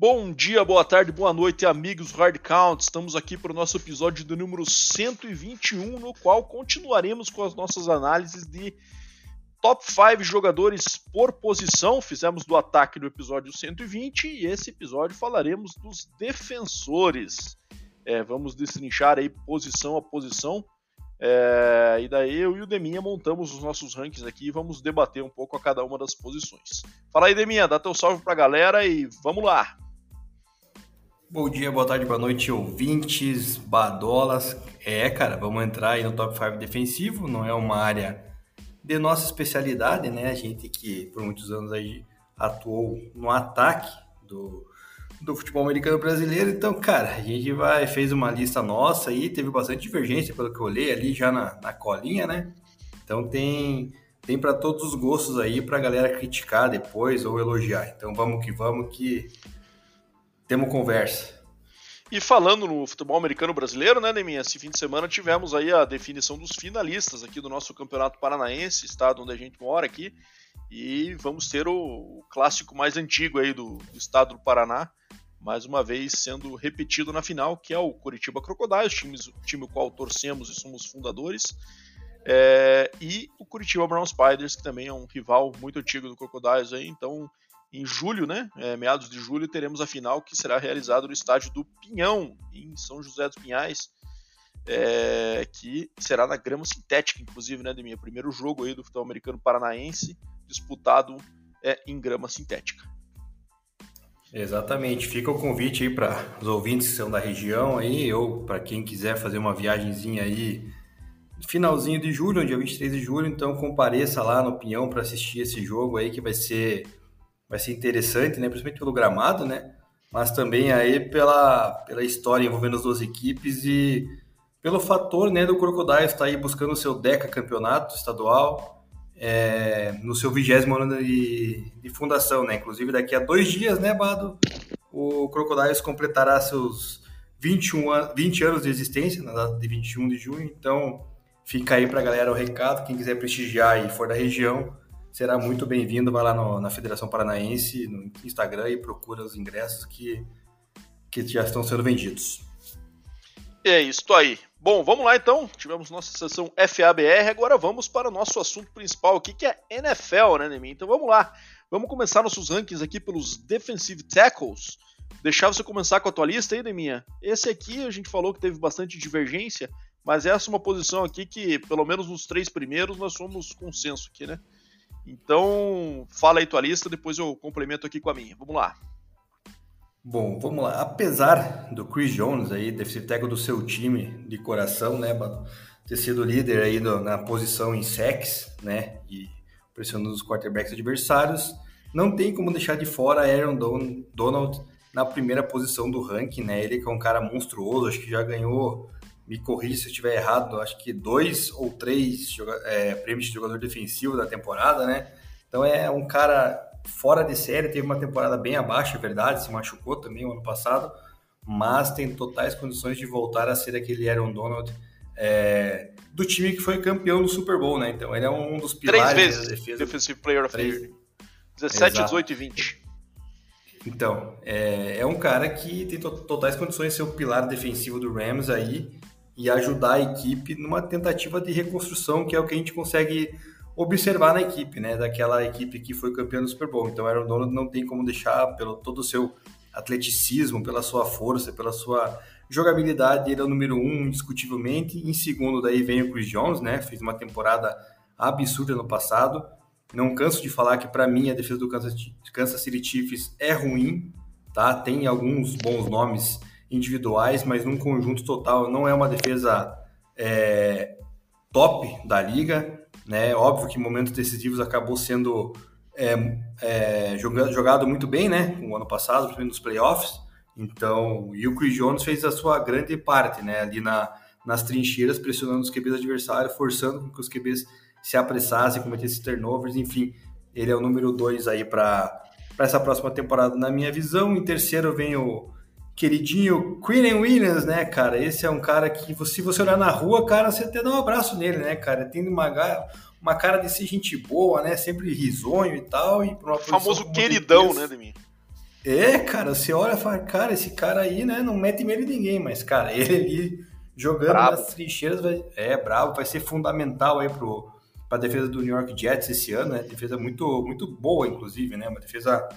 Bom dia, boa tarde, boa noite, amigos Hard Count. Estamos aqui para o nosso episódio do número 121, no qual continuaremos com as nossas análises de top 5 jogadores por posição. Fizemos do ataque no episódio 120 e esse episódio falaremos dos defensores. É, vamos destrinchar aí posição a posição. É, e daí eu e o Deminha montamos os nossos rankings aqui e vamos debater um pouco a cada uma das posições. Fala aí, Deminha, dá teu salve pra galera e vamos lá! Bom dia, boa tarde, boa noite, ouvintes, badolas. É, cara, vamos entrar aí no top 5 defensivo, não é uma área de nossa especialidade, né? A gente que por muitos anos aí atuou no ataque do, do futebol americano brasileiro. Então, cara, a gente vai fez uma lista nossa aí, teve bastante divergência pelo que eu olhei ali já na, na colinha, né? Então tem tem para todos os gostos aí para galera criticar depois ou elogiar. Então vamos que vamos que temos conversa. E falando no futebol americano brasileiro, né, Neminha? Esse fim de semana tivemos aí a definição dos finalistas aqui do nosso Campeonato Paranaense, estado onde a gente mora aqui. E vamos ter o, clássico mais antigo aí do, do estado do Paraná, mais uma vez sendo repetido na final, que é o Curitiba Crocodiles, time, time o qual torcemos e somos fundadores. É, e o Curitiba Brown Spiders, que também é um rival muito antigo do Crocodiles aí, então em julho, né, é, meados de julho, teremos a final que será realizada no estádio do Pinhão, em São José dos Pinhais, é, que será na grama sintética, inclusive, né, de minha primeiro jogo aí do futebol americano paranaense, disputado é, em grama sintética. Exatamente, fica o convite aí para os ouvintes que são da região aí, ou para quem quiser fazer uma viagemzinha aí finalzinho de julho, dia 23 de julho, então compareça lá no Pinhão para assistir esse jogo aí que vai ser vai ser interessante, né? Principalmente pelo gramado, né? Mas também aí pela, pela história envolvendo as duas equipes e pelo fator, né, do Crocodiles estar aí buscando o seu Deca campeonato estadual é, no seu vigésimo ano de, de, fundação, né? Inclusive daqui a dois dias, né, Bado? O Crocodiles completará seus 21 an 20 anos de existência, na data de 21 de junho. Então, fica aí para a galera o recado. Quem quiser prestigiar e for da região, será muito bem-vindo. Vai lá no, na Federação Paranaense, no Instagram e procura os ingressos que, que já estão sendo vendidos. É isso aí. Bom, vamos lá então. Tivemos nossa sessão FABR, agora vamos para o nosso assunto principal aqui, que é NFL, né, Nemi? Então vamos lá. Vamos começar nossos rankings aqui pelos defensive tackles. Deixar você começar com a tua lista aí, Deminha. Esse aqui a gente falou que teve bastante divergência, mas essa é uma posição aqui que, pelo menos nos três primeiros, nós somos consenso aqui, né? Então, fala aí tua lista, depois eu complemento aqui com a minha. Vamos lá. Bom, vamos lá. Apesar do Chris Jones aí, defensive tackle do seu time de coração, né, ter sido líder aí do, na posição em sacks, né, e pressionando os quarterbacks adversários, não tem como deixar de fora Aaron Don Donald na primeira posição do ranking, né? Ele que é um cara monstruoso, acho que já ganhou me corrija se eu estiver errado, acho que dois ou três é, prêmios de jogador defensivo da temporada, né? Então é um cara fora de série, teve uma temporada bem abaixo, é verdade, se machucou também o ano passado, mas tem totais condições de voltar a ser aquele Aaron Donald é, do time que foi campeão do Super Bowl, né? Então ele é um dos pilares Três vezes da defesa. Defensive Player of the Year. 17, Exato. 18 e 20. Então, é, é um cara que tem totais condições de ser o pilar defensivo do Rams aí e ajudar a equipe numa tentativa de reconstrução, que é o que a gente consegue observar na equipe, né? Daquela equipe que foi campeã do Super Bowl. Então, Aaron Donald não tem como deixar, pelo todo o seu atleticismo, pela sua força, pela sua jogabilidade, ele é o número um, indiscutivelmente. Em segundo, daí vem o Chris Jones, né? Fez uma temporada absurda no passado. Não canso de falar que, para mim, a defesa do Kansas City Chiefs é ruim, tá? Tem alguns bons nomes individuais, mas num conjunto total não é uma defesa é, top da liga. Né? Óbvio que em momentos decisivos acabou sendo é, é, jogado, jogado, muito bem, né? No ano passado, principalmente nos playoffs. Então, e o Chris Jones fez a sua grande parte, né? Ali na, nas trincheiras, pressionando os QBs adversários, forçando que os QBs se apressassem, cometessem turnovers, enfim. Ele é o número dois aí para essa próxima temporada, na minha visão. Em terceiro vem o, queridinho Queen Williams, né, cara? Esse é um cara que, se você olhar na rua, cara, você até dá um abraço nele, né, cara? Tem uma, uma cara de ser gente boa, né? Sempre risonho e tal. E pra uma famoso queridão, né, de mim? É, cara, você olha e fala, cara, esse cara aí, né, não mete medo de ninguém, mas, cara, ele ali jogando bravo. nas trincheiras vai, é bravo, vai ser fundamental aí pro, pra defesa do New York Jets esse ano, né? Defesa muito, muito boa, inclusive, né? Uma defesa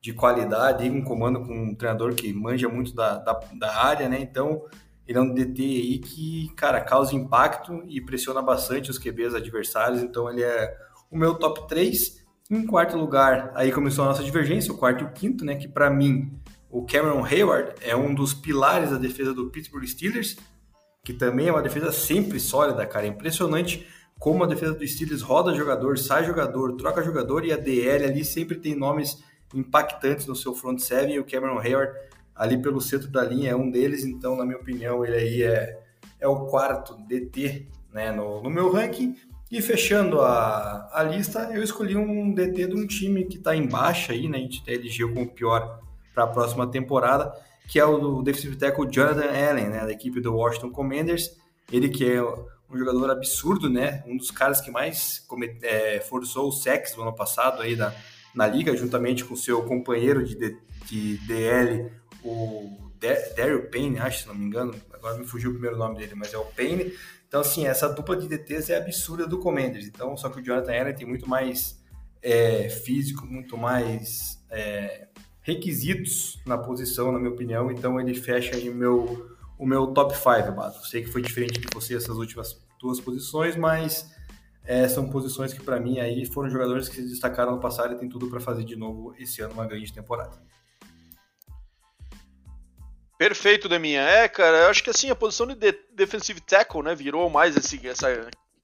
de qualidade, um comando com um treinador que manja muito da, da, da área, né? Então, ele é um DT aí que, cara, causa impacto e pressiona bastante os QBs adversários, então ele é o meu top 3. Em quarto lugar, aí começou a nossa divergência, o quarto e o quinto, né? Que para mim, o Cameron Hayward é um dos pilares da defesa do Pittsburgh Steelers, que também é uma defesa sempre sólida, cara. É impressionante como a defesa do Steelers roda jogador, sai jogador, troca jogador e a DL ali sempre tem nomes impactantes no seu front seven e o Cameron Hayward ali pelo centro da linha é um deles, então na minha opinião ele aí é, é o quarto DT né, no, no meu ranking. E fechando a, a lista, eu escolhi um DT de um time que está em baixa aí, né? A gente elegeu como pior para a próxima temporada, que é o defensive tackle Jonathan Allen, né? Da equipe do Washington Commanders. Ele que é um jogador absurdo, né? Um dos caras que mais é, forçou o sex no ano passado aí da, na liga, juntamente com seu companheiro de, de DL, o Daryl Payne, acho, se não me engano. Agora me fugiu o primeiro nome dele, mas é o Payne então, assim, essa dupla de DTs é absurda do Commanders. Então, só que o Jonathan Allen tem muito mais é, físico, muito mais é, requisitos na posição, na minha opinião. Então, ele fecha aí meu, o meu top 5, Bato. Sei que foi diferente de você essas últimas duas posições, mas é, são posições que, para mim, aí foram jogadores que se destacaram no passado e tem tudo para fazer de novo esse ano uma grande temporada. Perfeito, Deminha. É, cara, eu acho que assim, a posição de, de defensive tackle, né, virou mais esse, essa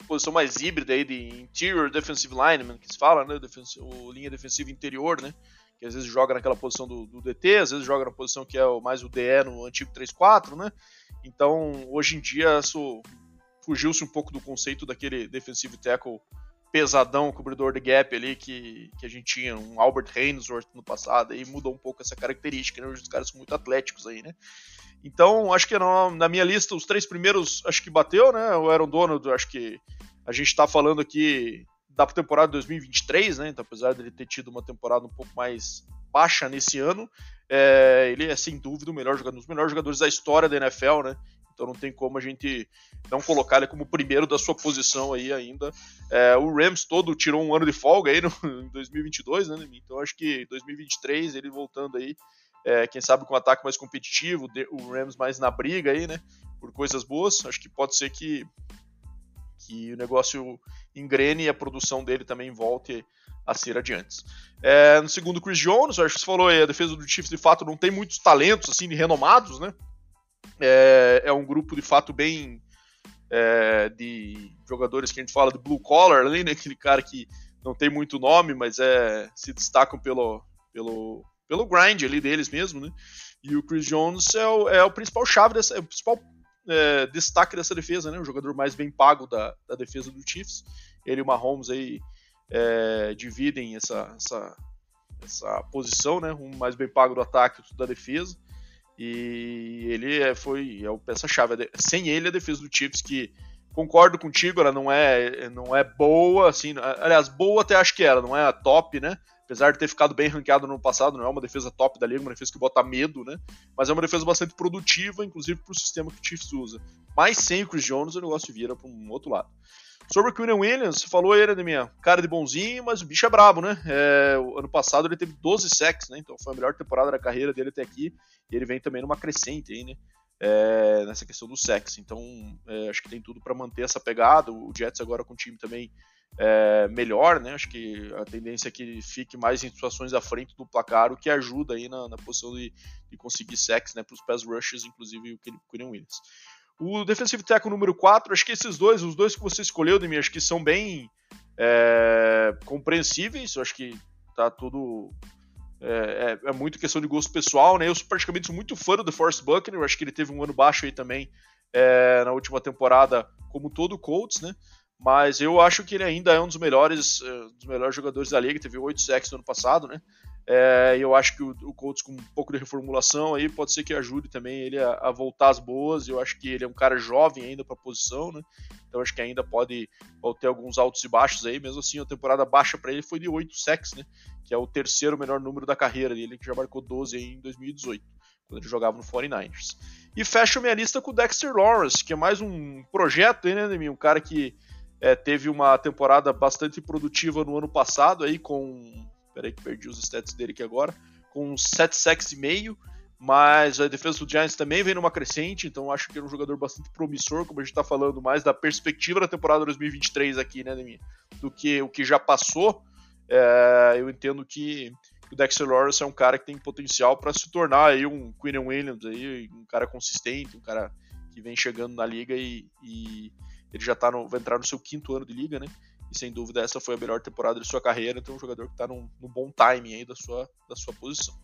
posição mais híbrida aí de interior defensive lineman, que se fala, né, o linha defensiva interior, né, que às vezes joga naquela posição do, do, DT, às vezes joga na posição que é o, mais o DE no antigo 3-4, né, então hoje em dia fugiu-se um pouco do conceito daquele defensive tackle pesadão, cobridor de gap ali que, que a gente tinha, um Albert Hainsworth no passado, aí mudou um pouco essa característica, né? Hoje os caras são muito atléticos aí, né? Então, acho que na, minha lista, os três primeiros, acho que bateu, né? O Aaron Donald, acho que a gente tá falando aqui da temporada de 2023, né? Então, apesar dele ter tido uma temporada um pouco mais baixa nesse ano, é, ele é sem dúvida o melhor jogador, um dos melhores jogadores da história da NFL, né? Então não tem como a gente não colocar ele como primeiro da sua posição aí ainda. É, o Rams todo tirou um ano de folga aí no, em 2022, né? Então acho que 2023 ele voltando aí, é, quem sabe com um ataque mais competitivo, o Rams mais na briga aí, né? Por coisas boas, acho que pode ser que que o negócio engrene e a produção dele também volte a ser adiante. É, no segundo, Chris Jones, acho que você falou aí, a defesa do Chiefs de fato não tem muitos talentos assim renomados, né? É, é um grupo de fato bem é, de jogadores que a gente fala de blue collar, ali, né? Aquele cara que não tem muito nome, mas é, se destacam pelo, pelo, pelo grind ali deles mesmo, né? E o Chris Jones é o, é o principal chave dessa, é o principal é, destaque dessa defesa, né? O jogador mais bem pago da, da defesa do Chiefs. Ele e o Mahomes aí é, dividem essa, essa, essa posição, né? Um mais bem pago do ataque e da defesa. E ele é, foi é o peça-chave. Sem ele, a defesa do Chiefs, que concordo contigo, ela não é, não é boa, assim, aliás, boa até acho que era, não é a top, né? Apesar de ter ficado bem ranqueado no passado, não é uma defesa top da liga, uma defesa que bota medo, né? Mas é uma defesa bastante produtiva, inclusive para o sistema que o Chiefs usa. Mas sem o Chris Jones, o negócio vira para um outro lado. Sobre o Quinn Williams, falou ele, minha cara de bonzinho, mas o bicho é brabo, né? É, ano passado ele teve 12 sacks, né? Então foi a melhor temporada da carreira dele até aqui. E ele vem também numa crescente aí, né? É, nessa questão do sexo. Então é, acho que tem tudo para manter essa pegada. O Jets agora com o time também é, melhor, né? Acho que a tendência é que fique mais em situações à frente do placar, o que ajuda aí na, na posição de, de conseguir sexo, né? Para os pass rushers, inclusive o Quinn Williams. O defensive tackle número 4, acho que esses dois, os dois que você escolheu, Demi, acho que são bem é, compreensíveis. Acho que tá tudo. É, é, é, muito questão de gosto pessoal, né? Eu praticamente sou muito fã do DeForest Buckner, eu acho que ele teve um ano baixo aí também é, na última temporada, como todo o Colts, né? Mas eu acho que ele ainda é um dos melhores, é, dos melhores jogadores da liga, teve 8 sacks no ano passado, né? É, eu acho que o, o Colts com um pouco de reformulação aí pode ser que ajude também ele a, a voltar às boas. Eu acho que ele é um cara jovem ainda para a posição, né? Então acho que ainda pode, pode ter alguns altos e baixos aí. Mesmo assim, a temporada baixa para ele foi de 8 sacks, né? Que é o terceiro menor número da carreira dele, que já marcou 12 aí em 2018, quando ele jogava no 49ers. E fecho minha lista com o Dexter Lawrence, que é mais um projeto aí, né, Nemi? Um cara que é, teve uma temporada bastante produtiva no ano passado aí com Peraí que perdi os stats dele aqui agora. Com 7 sacks e meio. Mas a defesa do Giants também vem numa crescente, então acho que é um jogador bastante promissor, como a gente está falando mais da perspectiva da temporada 2023 aqui, né, Demi? Do que o que já passou. É, eu entendo que o Dexter Lawrence é um cara que tem potencial para se tornar aí um Quinn Williams, aí, um cara consistente, um cara que vem chegando na liga e, e ele já tá no, vai entrar no seu quinto ano de liga, né? E sem dúvida essa foi a melhor temporada de sua carreira, então um jogador que está num, num, bom timing aí da sua, da sua posição.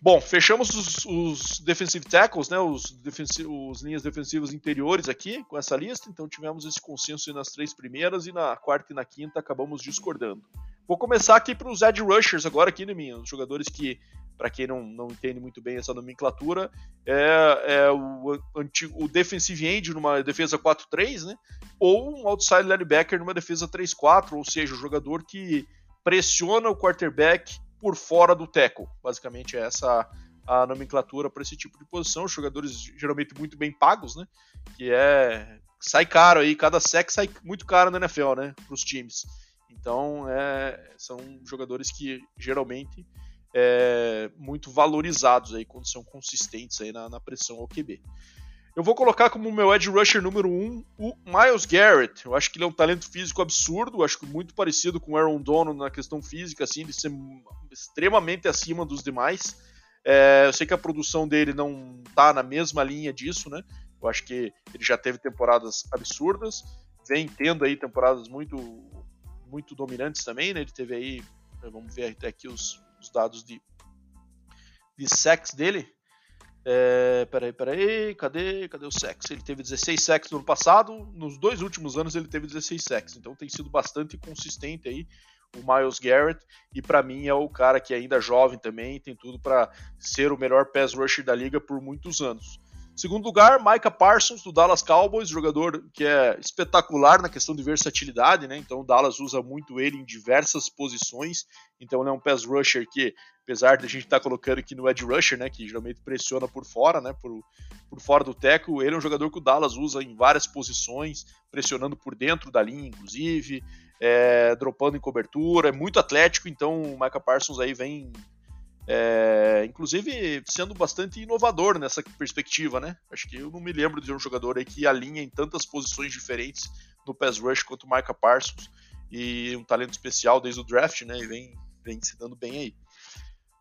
Bom, fechamos os, os defensive tackles, né, os, defensi os linhas defensivas interiores aqui com essa lista, então tivemos esse consenso nas três primeiras e na quarta e na quinta acabamos discordando. Vou começar aqui para os edge rushers agora aqui, né, minha, os jogadores que para quem não, não entende muito bem essa nomenclatura, é, é o, antigo, o defensive end numa defesa 4-3, né? Ou um outside linebacker numa defesa 3-4, ou seja, o jogador que pressiona o quarterback por fora do tackle. Basicamente é essa a nomenclatura para esse tipo de posição. Os jogadores geralmente muito bem pagos, né? Que é sai caro aí, cada sec sai muito caro na NFL, né? Para os times. Então é, são jogadores que geralmente é, muito valorizados aí quando são consistentes aí na, na pressão ao QB. Eu vou colocar como meu edge rusher número 1 um, o Miles Garrett. Eu acho que ele é um talento físico absurdo, acho que muito parecido com o Aaron Donald na questão física, assim, de ser extremamente acima dos demais. É, eu sei que a produção dele não tá na mesma linha disso, né? Eu acho que ele já teve temporadas absurdas, vem tendo aí temporadas muito muito dominantes também, né? Ele teve aí, vamos ver até aqui os os dados de, de sex dele. É, peraí, peraí, cadê, cadê o sex? Ele teve 16 sex no ano passado, nos dois últimos anos ele teve 16 sex, então tem sido bastante consistente aí o Miles Garrett, e para mim é o cara que ainda é jovem também, tem tudo para ser o melhor pass rusher da liga por muitos anos. Segundo lugar, Micah Parsons, do Dallas Cowboys, jogador que é espetacular na questão de versatilidade, né? Então o Dallas usa muito ele em diversas posições. Então ele é um pass rusher que, apesar de a gente estar tá colocando aqui no edge rusher, né? Que geralmente pressiona por fora, né? Por, por fora do teco, ele é um jogador que o Dallas usa em várias posições, pressionando por dentro da linha, inclusive, é, dropando em cobertura, é muito atlético, então o Micah Parsons aí vem é, inclusive sendo bastante inovador nessa perspectiva, né? Acho que eu não me lembro de um jogador aí que alinha em tantas posições diferentes no pass rush quanto o Micah Parsons e um talento especial desde o draft, né? E vem, vem se dando bem aí.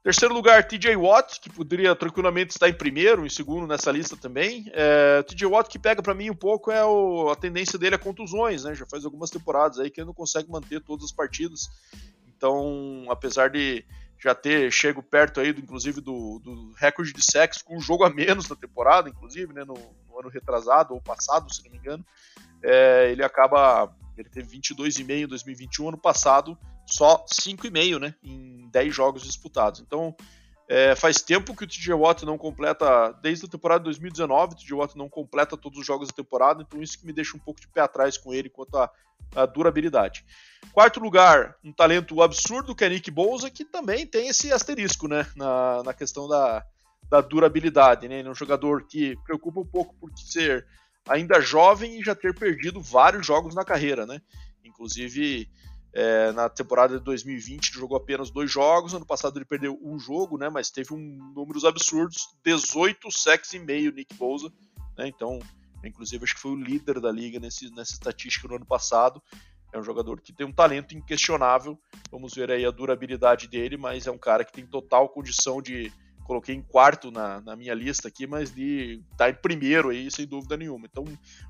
Terceiro lugar, TJ Watt, que poderia tranquilamente estar em primeiro, em segundo nessa lista também. É, TJ Watt que pega para mim um pouco é o, a tendência dele a contusões, né? Já faz algumas temporadas aí que ele não consegue manter todas as partidas. Então, apesar de já ter chego perto aí, do, inclusive, do, do recorde de sexo com um jogo a menos na temporada, inclusive, né, no, no ano retrasado ou passado, se não me engano. É, ele acaba. Ele teve 22,5 em 2021, ano passado só 5,5 né, em 10 jogos disputados. Então, é, faz tempo que o TJ Watt não completa, desde a temporada de 2019, o TJ Watt não completa todos os jogos da temporada, então isso que me deixa um pouco de pé atrás com ele quanto à, à durabilidade. Quarto lugar, um talento absurdo que é Nick Bouza, que também tem esse asterisco né, na, na questão da, da durabilidade. Né? Ele é um jogador que preocupa um pouco por ser ainda jovem e já ter perdido vários jogos na carreira. Né? Inclusive, é, na temporada de 2020 ele jogou apenas dois jogos, ano passado ele perdeu um jogo, né, mas teve um números absurdos, 18 sacks e meio Nick Bosa, né, então, inclusive acho que foi o líder da liga nesse, nessa estatística no ano passado, é um jogador que tem um talento inquestionável, vamos ver aí a durabilidade dele, mas é um cara que tem total condição de coloquei em quarto na, na minha lista aqui, mas de tá em primeiro aí, sem dúvida nenhuma. Então,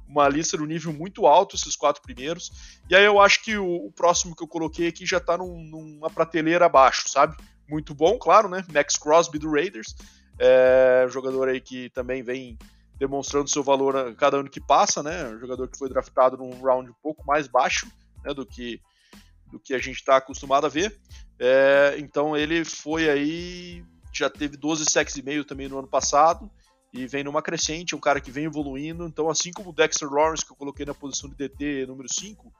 uma lista no nível muito alto, esses quatro primeiros. E aí eu acho que o, o próximo que eu coloquei aqui já tá num, numa prateleira abaixo, sabe? Muito bom, claro, né? Max Crosby do Raiders. É, jogador aí que também vem demonstrando seu valor a cada ano que passa, né? Um jogador que foi draftado num round um pouco mais baixo né, do que do que a gente está acostumado a ver. É, então ele foi aí, já teve 12 sacks e meio também no ano passado e vem numa crescente, é um cara que vem evoluindo. Então, assim como o Dexter Lawrence, que eu coloquei na posição de DT número 5,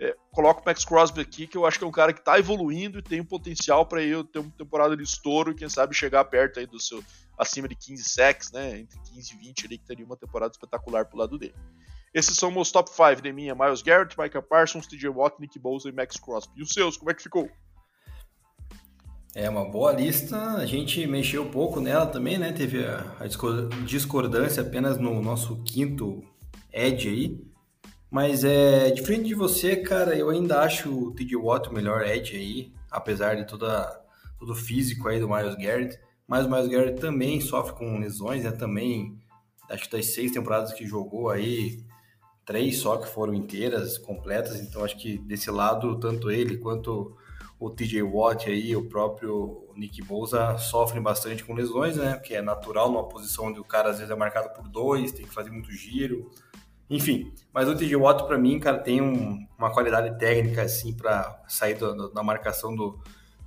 é, coloco o Max Crosby aqui, que eu acho que é um cara que está evoluindo e tem um potencial para eu ter uma temporada de estouro e quem sabe chegar perto aí do seu acima de 15 sacks, né, entre 15 e 20 ali que teria uma temporada espetacular pro lado dele. Esses são meus top 5 de minha, Miles Garrett, Micah Parsons, TJ Watt, Nick Bosa e Max Crosby. E os seus, como é que ficou? É uma boa lista, a gente mexeu um pouco nela também, né? Teve a, a discordância apenas no nosso quinto Edge aí. Mas é diferente de você, cara, eu ainda acho o TJ Watt o melhor Edge aí, apesar de toda, todo o físico aí do Miles Garrett. Mas o Miles Garrett também sofre com lesões, né? Também, acho que das seis temporadas que jogou aí, três só que foram inteiras, completas. Então acho que desse lado, tanto ele quanto o TJ Watt aí, o próprio Nick Bosa sofrem bastante com lesões, né? Que é natural numa posição onde o cara às vezes é marcado por dois, tem que fazer muito giro. Enfim, mas o TJ Watt para mim, cara, tem um, uma qualidade técnica assim para sair do, da marcação do,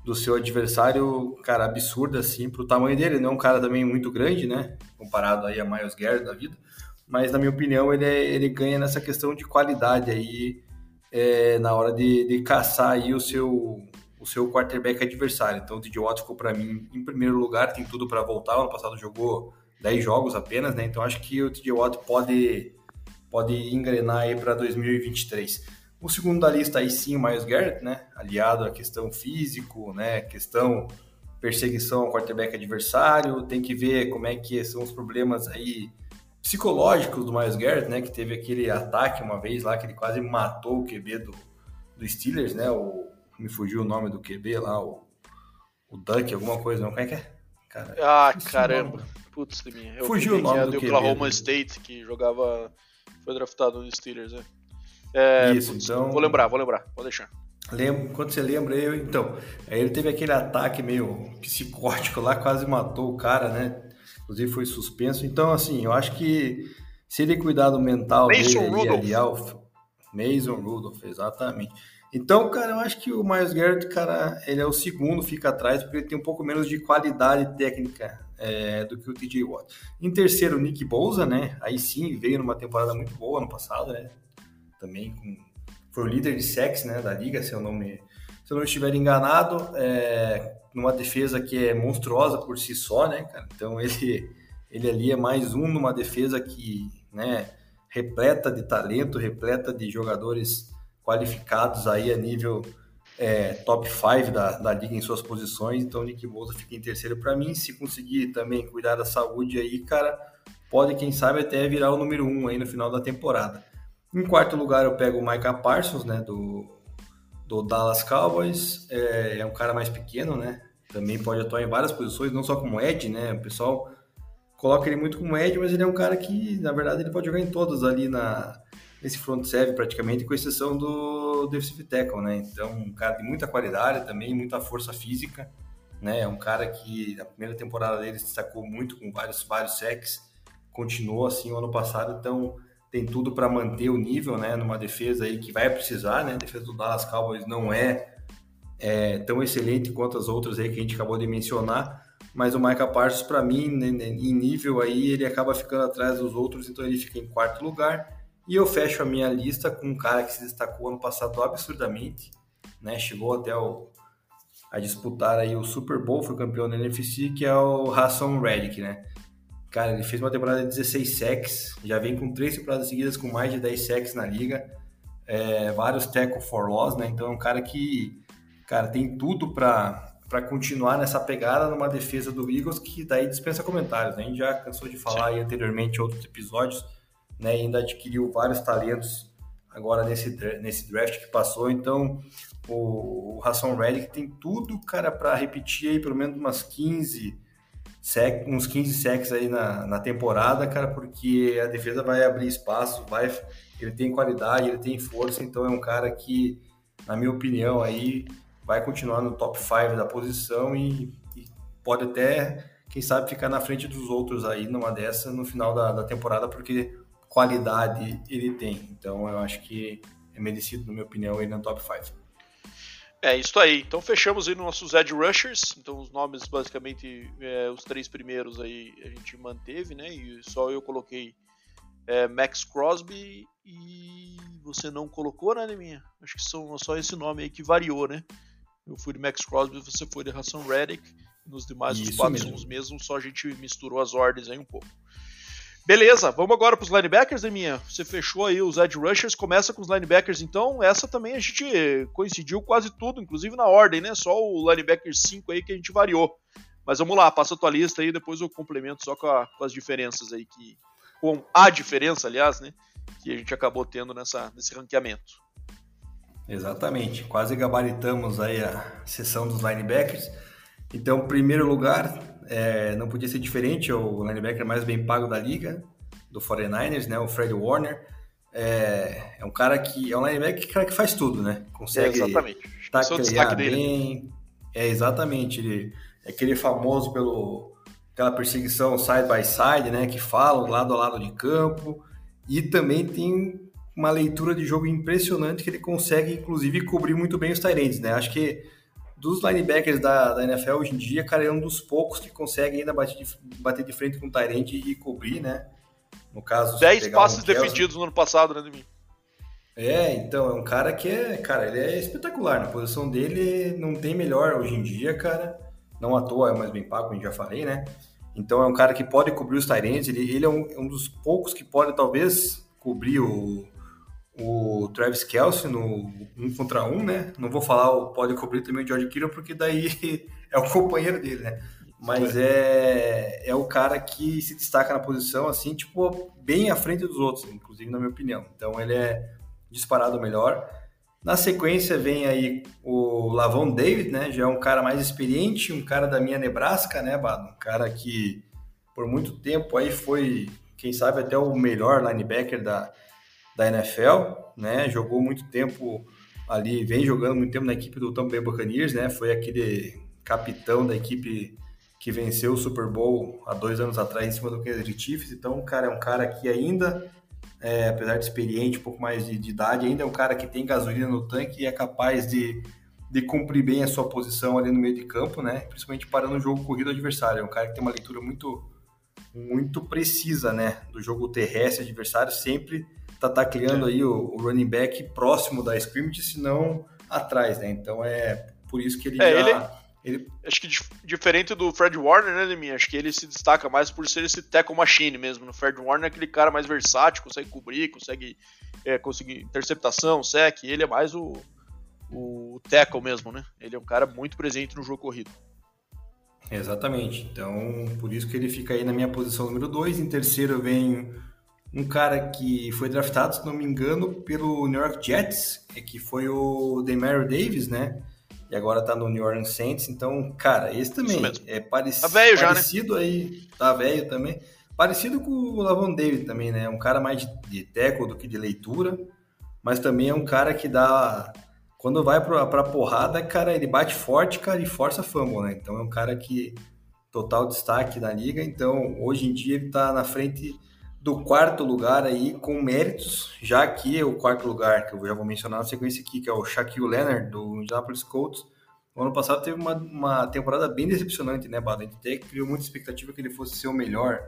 do seu adversário, cara, absurda assim pro tamanho dele. Não é um cara também muito grande, né? Comparado aí a Miles Garrett da vida. Mas na minha opinião, ele, é, ele ganha nessa questão de qualidade aí é, na hora de, de caçar aí o seu o seu quarterback adversário. Então o DJ Watt ficou para mim em primeiro lugar, tem tudo para voltar. O ano passado jogou 10 jogos apenas, né? Então acho que o DJ Watt pode pode engrenar aí para 2023. O segundo da lista aí sim, o Miles Garrett, né? Aliado à questão físico, né? Questão perseguição ao quarterback adversário, tem que ver como é que são os problemas aí psicológicos do Miles Garrett, né? Que teve aquele ataque uma vez lá que ele quase matou o QB do, do Steelers, né? O me fugiu o nome do QB lá, o, o Duck, alguma coisa, não? Como é que é? Cara, ah, caramba. Putz, de mim. fugiu o nome é do, do Oklahoma State, que jogava. Foi draftado no Steelers, né? É, Isso, putz, então. Vou lembrar, vou lembrar, pode deixar. Lembro, quando você lembra, eu então. Aí ele teve aquele ataque meio psicótico lá, quase matou o cara, né? Inclusive foi suspenso. Então, assim, eu acho que se ele cuidar do mental Mason dele, Rudolph. aliar Mason Rudolph, exatamente. Então, cara, eu acho que o Miles Garrett, cara, ele é o segundo, fica atrás, porque ele tem um pouco menos de qualidade técnica é, do que o TJ Watt. Em terceiro, o Nick Bosa, né? Aí sim, veio numa temporada muito boa no passado, né? Também com, foi o líder de sex, né, da liga, se eu não me, se eu não estiver enganado, é, numa defesa que é monstruosa por si só, né, cara? Então ele, ele ali é mais um numa defesa que, né, repleta de talento, repleta de jogadores qualificados aí a nível é, top 5 da, da liga em suas posições, então o Nick Bosa fica em terceiro para mim, se conseguir também cuidar da saúde aí, cara, pode quem sabe até virar o número 1 um aí no final da temporada. Em quarto lugar eu pego o Micah Parsons, né, do, do Dallas Cowboys, é, é um cara mais pequeno, né, também pode atuar em várias posições, não só como Ed, né, o pessoal coloca ele muito como Ed, mas ele é um cara que, na verdade, ele pode jogar em todas ali na, nesse front seven praticamente, com exceção do defensive tackle, né? Então, um cara de muita qualidade também, muita força física, né? É um cara que na primeira temporada dele se destacou muito com vários vários sacks, continuou assim o ano passado, então tem tudo para manter o nível, né? Numa defesa aí que vai precisar, né? A defesa do Dallas Cowboys não é, é tão excelente quanto as outras aí que a gente acabou de mencionar, mas o Micah Parsons para mim em nível aí ele acaba ficando atrás dos outros, então ele fica em quarto lugar e eu fecho a minha lista com um cara que se destacou ano passado absurdamente, né? Chegou até o, a disputar aí o Super Bowl, foi campeão da NFC, que é o Hassan Reddick, né? Cara, ele fez uma temporada de 16 sacks, já vem com três temporadas seguidas com mais de 10 sacks na liga, é, vários tackle for loss, né? Então é um cara que, cara, tem tudo para para continuar nessa pegada numa defesa do Eagles que daí dispensa comentários. Né? A gente já cansou de falar aí anteriormente em outros episódios né, ainda adquiriu vários talentos agora nesse, nesse draft que passou. Então, o, o Hassan Reddick tem tudo, cara, para repetir aí pelo menos umas 15 sec, uns 15 sacks aí na, na temporada, cara, porque a defesa vai abrir espaço, vai, ele tem qualidade, ele tem força, então é um cara que, na minha opinião, aí vai continuar no top 5 da posição e, e pode até, quem sabe, ficar na frente dos outros aí numa dessa no final da, da temporada, porque qualidade ele tem. Então eu acho que é merecido, na minha opinião, ele no top 5. É, isso aí. Então fechamos aí nossos Edge Rushers. Então os nomes, basicamente, é, os três primeiros aí a gente manteve, né? E só eu coloquei é, Max Crosby e você não colocou, né, minha? Acho que são só esse nome aí que variou, né? Eu fui de Max Crosby, você foi de Hassan Reddick. Nos demais, Isso os quatro mesmo. são os mesmos, só a gente misturou as ordens aí um pouco. Beleza, vamos agora para os linebackers, minha. Você fechou aí os edge rushers, começa com os linebackers então. Essa também a gente coincidiu quase tudo, inclusive na ordem, né? Só o linebacker 5 aí que a gente variou. Mas vamos lá, passa a tua lista aí, depois eu complemento só com, a, com as diferenças aí que com a diferença, aliás, né, que a gente acabou tendo nessa nesse ranqueamento. Exatamente, quase gabaritamos aí a sessão dos linebackers. Então, primeiro lugar, é, não podia ser diferente, é o linebacker mais bem pago da liga, do 49ers, né, o Fred Warner. É, é um cara que é um linebacker cara que faz tudo, né? Consegue é, exatamente. taclear bem. É exatamente, ele é aquele famoso pelo aquela perseguição side by side, né, que falam lado a lado de campo. E também tem uma leitura de jogo impressionante que ele consegue inclusive cobrir muito bem os tight né? Acho que dos linebackers da, da NFL hoje em dia, cara, é um dos poucos que consegue ainda bater de, bater de frente com o Tyrant e cobrir, né? No caso, 10 passes um defendidos no ano passado, né, Domingo? É, então, é um cara que é, cara, ele é espetacular. Na posição dele não tem melhor hoje em dia, cara. Não à toa é mais bem pago, como já falei, né? Então é um cara que pode cobrir os Tyrants. Ele, ele é um, um dos poucos que pode, talvez, cobrir o, o Travis Kelsey no um contra um, né? Não vou falar o pode cobrir também o George Kittle, porque daí é o companheiro dele, né? Mas é, é o cara que se destaca na posição, assim, tipo, bem à frente dos outros, inclusive na minha opinião. Então ele é disparado melhor. Na sequência vem aí o Lavon David, né? Já é um cara mais experiente, um cara da minha Nebraska, né, Bado? Um cara que por muito tempo aí foi, quem sabe, até o melhor linebacker da, da NFL, né? Jogou muito tempo ali, vem jogando muito tempo na equipe do Tampa Bay Buccaneers, né? Foi aquele capitão da equipe que venceu o Super Bowl há dois anos atrás em cima do Kansas City Chiefs. Então, cara é um cara que ainda, é, apesar de experiente, um pouco mais de, de, idade, ainda é um cara que tem gasolina no tanque e é capaz de, de cumprir bem a sua posição ali no meio de campo, né? Principalmente parando o jogo corrido adversário. É um cara que tem uma leitura muito muito precisa, né, do jogo terrestre adversário, sempre tá tacleando é. aí o, o, running back próximo da scrimmage, se não atrás, né? Então é por isso que ele é, já... Ele, ele... Acho que diferente do Fred Warner, né, Leminha? Acho que ele se destaca mais por ser esse tackle machine mesmo. No Fred Warner é aquele cara mais versátil, consegue cobrir, consegue é, conseguir interceptação, sec. Ele é mais o, o tackle mesmo, né? Ele é um cara muito presente no jogo corrido. Exatamente. Então, por isso que ele fica aí na minha posição número 2. Em terceiro vem um cara que foi draftado, se não me engano, pelo New York Jets, que foi o Demario Davis, né? E agora tá no New Orleans Saints. Então, cara, esse também é pareci tá velho parecido já, né? aí, tá velho também. Parecido com o Lavon David também, né? Um cara mais de, de tackle do que de leitura, mas também é um cara que dá quando vai pra, pra porrada, cara, ele bate forte, cara, e força fumble, né? Então é um cara que total destaque na liga. Então, hoje em dia ele tá na frente do quarto lugar aí com méritos, já que é o quarto lugar, que eu já vou mencionar na sequência aqui, que é o Shaquille Leonard, do Indianapolis Colts. O ano passado teve uma, uma temporada bem decepcionante, né, Bada? A gente até criou muita expectativa que ele fosse ser o melhor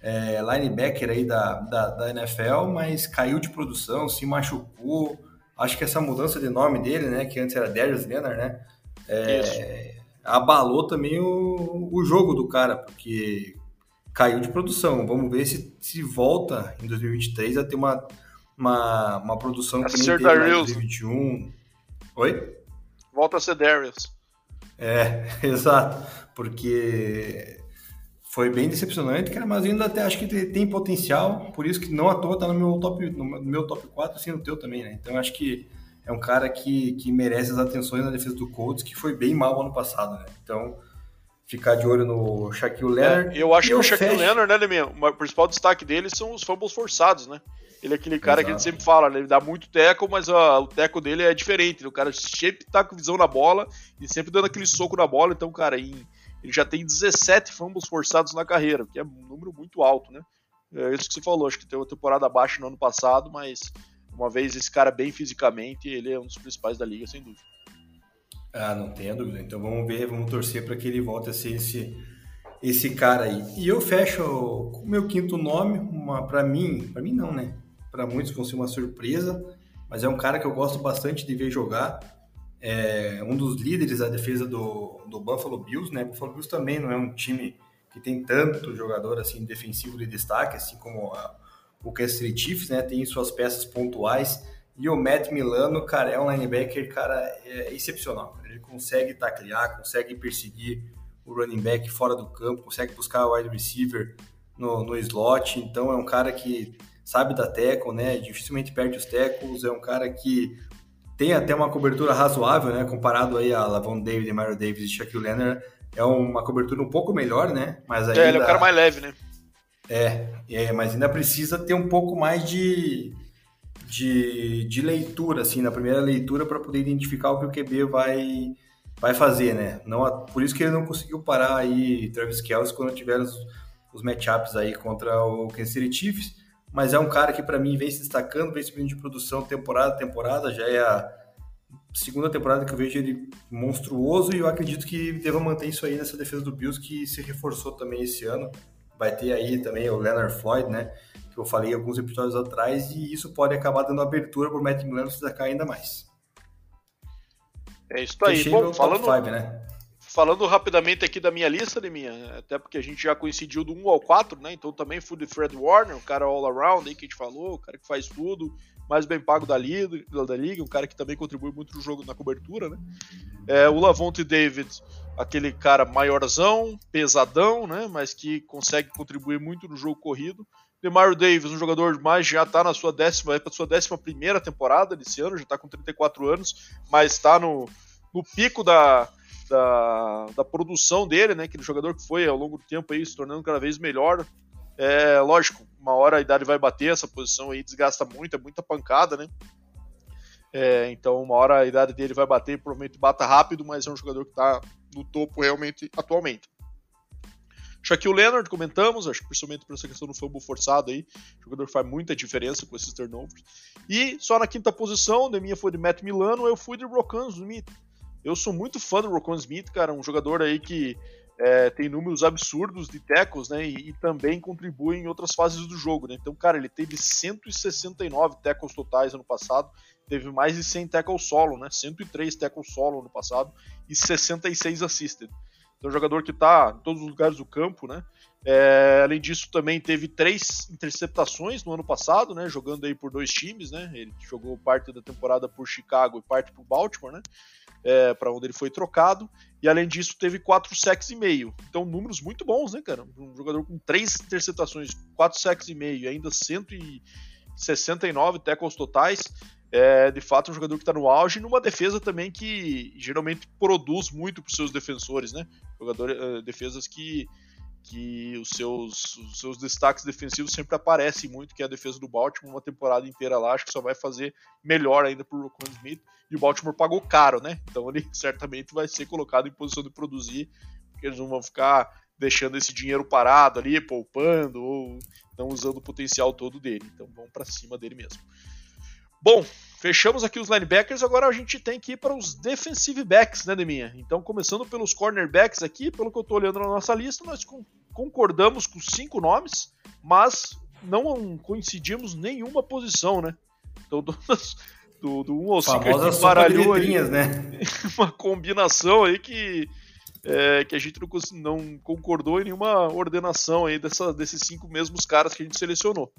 é, linebacker aí da, da, da, NFL, mas caiu de produção, se machucou. Acho que essa mudança de nome dele, né, que antes era Darius Leonard, né, é, abalou também o, o jogo do cara, porque caiu de produção. Vamos ver se, se volta em 2023 a ter uma, uma, uma produção que nem teve em 2021. Oi? Volta a ser Darius. É, exato. Porque foi bem decepcionante, cara, mas ainda até acho que tem potencial, por isso que não à toa tá no meu top, no meu top 4, assim, no teu também, né? Então acho que é um cara que, que merece as atenções na defesa do Colts, que foi bem mal ano passado, né? Então, ficar de olho no Shaquille Leonard. É, eu acho que o Shaquille fecho... Leonard, né, Leminha, o principal destaque dele são os fumbles forçados, né? Ele é aquele cara Exato. que a gente sempre fala, né? ele dá muito teco, mas ó, o teco dele é diferente. Né? O cara sempre tá com visão na bola e sempre dando aquele soco na bola. Então, cara, em, ele já tem 17 fumbles forçados na carreira, que é um número muito alto, né? É isso que você falou, acho que tem uma temporada abaixo no ano passado, mas uma vez esse cara bem fisicamente, ele é um dos principais da liga, sem dúvida. Ah, não tenha dúvida. Então vamos ver, vamos torcer para que ele volte a ser esse, esse cara aí. E eu fecho com o meu quinto nome, uma para mim, para mim não, né? Para muitos vão ser uma surpresa, mas é um cara que eu gosto bastante de ver jogar. É um dos líderes da defesa do, do Buffalo Bills, né? Buffalo Bills também não é um time que tem tanto jogador assim defensivo de destaque, assim como a, o Kansas Chiefs, né? Tem suas peças pontuais. E o Matt Milano, cara, é um linebacker, cara, é excepcional. Ele consegue taclear, consegue perseguir o running back fora do campo, consegue buscar o wide receiver no, no slot. Então é um cara que sabe da tackle, né? Dificilmente perde os tackles. É um cara que tem até uma cobertura razoável, né? Comparado aí a Lavon David, Mario Davis e Shaquille Leonard, é uma cobertura um pouco melhor, né? Mas ainda... É, ele é um cara mais leve, né? É, é, mas ainda precisa ter um pouco mais de, de, de leitura, assim, na primeira leitura, para poder identificar o que o QB vai, vai fazer, né? Não, por isso que ele não conseguiu parar aí Travis Kelce quando tiver os, os matchups aí contra o Kansas City Chiefs, mas é um cara que para mim vem se destacando, vem subindo de produção temporada temporada, já é a segunda temporada que eu vejo ele monstruoso e eu acredito que deva manter isso aí nessa defesa do Bills que se reforçou também esse ano. Vai ter aí também o Leonard Floyd, né? Que eu falei alguns episódios atrás, e isso pode acabar dando abertura para o Matt Milano se destacar ainda mais. É isso aí. Bom, falando, five, né? falando rapidamente aqui da minha lista, de minha, até porque a gente já coincidiu do 1 ao 4, né? Então também fui de Fred Warner, um cara all around aí que a gente falou, o cara que faz tudo, mais bem pago da liga, da liga um cara que também contribui muito no jogo na cobertura, né? É, o Lavonte David, aquele cara maiorzão, pesadão, né? Mas que consegue contribuir muito no jogo corrido. Demario Davis, um jogador mais já está na sua décima, para sua décima primeira temporada desse ano, já está com 34 anos, mas está no, no pico da, da, da, produção dele, né? Aquele jogador que foi ao longo do tempo aí se tornando cada vez melhor. É, lógico, uma hora a idade vai bater, essa posição aí desgasta muito, é muita pancada, né? É, então, uma hora a idade dele vai bater, provavelmente bata rápido, mas é um jogador que está no topo realmente atualmente. Shaquille Leonard, comentamos, acho que principalmente por essa questão do fumble forçado aí, o jogador faz muita diferença com esses turnovers. E só na quinta posição, de minha foi de Matt Milano, eu fui de Rockan Smith. Eu sou muito fã do Rockan Smith, cara, um jogador aí que é, tem números absurdos de tackles, né? E, e, também contribui em outras fases do jogo, né? Então, cara, ele teve 169 tackles totais ano passado, teve mais de 100 tackles solo, né? 103 tackles solo no passado e 66 assisted. Então, um jogador que está em todos os lugares do campo, né? É, além disso, também teve três interceptações no ano passado, né? Jogando aí por dois times, né? Ele jogou parte da temporada por Chicago e parte por Baltimore, né? é, para onde ele foi trocado. E além disso, teve quatro sacks e meio. Então, números muito bons, né, cara? Um jogador com três interceptações, quatro sacks e meio, e ainda 169 tackles totais. É, de fato, um jogador que está no auge, numa defesa também que geralmente produz muito para os seus defensores, né? Jogador, é, defesas que que os seus, os seus destaques defensivos sempre aparecem muito, que é a defesa do Baltimore, uma temporada inteira lá, acho que só vai fazer melhor ainda pro Rocco Smith, e o Baltimore pagou caro, né? Então ele certamente vai ser colocado em posição de produzir, porque eles não vão ficar deixando esse dinheiro parado ali, poupando, ou não usando o potencial todo dele. Então vão para cima dele mesmo. Bom, fechamos aqui os linebackers, agora a gente tem que ir para os defensive backs, né, Deminha? Então, começando pelos cornerbacks aqui, pelo que eu estou olhando na nossa lista, nós concordamos com cinco nomes, mas não coincidimos nenhuma posição, né? Então, do, do, do 1 ao 5 a gente baralhou aí, né? uma combinação aí que, é, que a gente não, não, concordou em nenhuma ordenação aí dessa, desses cinco mesmos caras que a gente selecionou.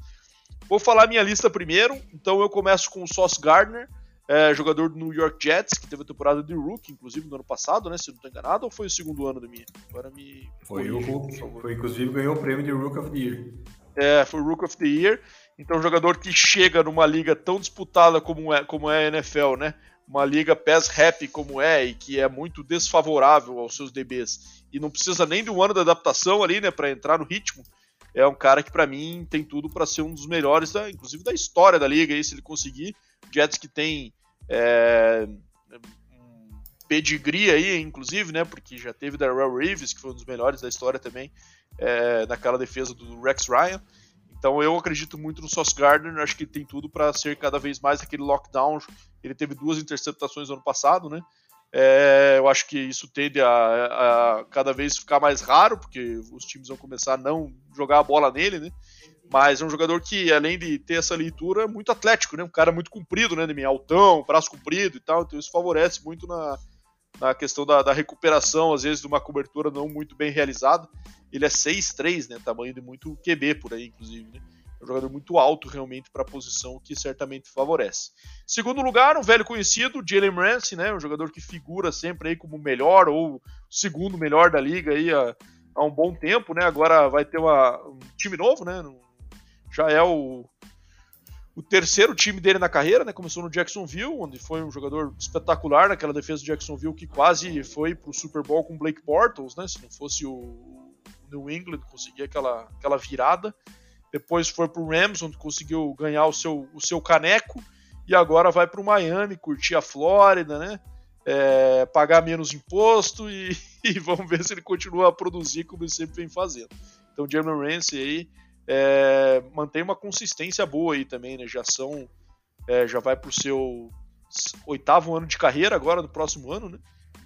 Vou falar minha lista primeiro. Então eu começo com o Sauce Gardner, é, jogador do New York Jets, que teve a temporada de Rookie, inclusive no ano passado, né? Se não estou enganado, ou foi o segundo ano da minha? Agora me. Foi o Hulk. Foi, inclusive, ganhou o prêmio de Rookie of the Year. É, foi o Rookie of the Year. Então, um jogador que chega numa liga tão disputada como é, como é a NFL, né? Uma liga pass happy como é e que é muito desfavorável aos seus DBs e não precisa nem de um ano de adaptação ali, né, para entrar no ritmo é um cara que para mim tem tudo para ser um dos melhores, da, inclusive da história da liga, aí, se ele conseguir. Jets que tem é, pedigree aí, inclusive, né? Porque já teve Darrell Reeves, que foi um dos melhores da história também, é, naquela defesa do Rex Ryan. Então eu acredito muito no Sauce Gardner, acho que ele tem tudo para ser cada vez mais aquele lockdown. Ele teve duas interceptações no ano passado, né? É, eu acho que isso tende a, a, cada vez ficar mais raro, porque os times vão começar a não jogar a bola nele, né? Mas é um jogador que, além de ter essa leitura, é muito atlético, né? Um cara muito comprido, né? De altão, braço comprido e tal. Então isso favorece muito na, na questão da, da, recuperação, às vezes, de uma cobertura não muito bem realizada. Ele é 6'3, né? Tamanho de muito QB por aí, inclusive, né? Um jogador muito alto realmente para a posição, que certamente favorece. Segundo lugar, um velho conhecido, Jalen Ramsey, né, um jogador que figura sempre aí como o melhor ou segundo melhor da liga aí há, há um bom tempo, né? Agora vai ter uma, um time novo, né? Já é o, o terceiro time dele na carreira, né? Começou no Jacksonville, onde foi um jogador espetacular naquela defesa do Jacksonville que quase foi para o Super Bowl com Blake Bortles, né? Se não fosse o New England conseguir aquela, aquela virada. Depois foi para o Rams, onde conseguiu ganhar o seu, o seu caneco. E agora vai para o Miami, curtir a Flórida, né? É, pagar menos imposto e, e, vamos ver se ele continua a produzir como ele sempre vem fazendo. Então, Jalen Ramsey aí é, mantém uma consistência boa aí também, né? Já são, é, já vai para o seu oitavo ano de carreira agora no próximo ano, né?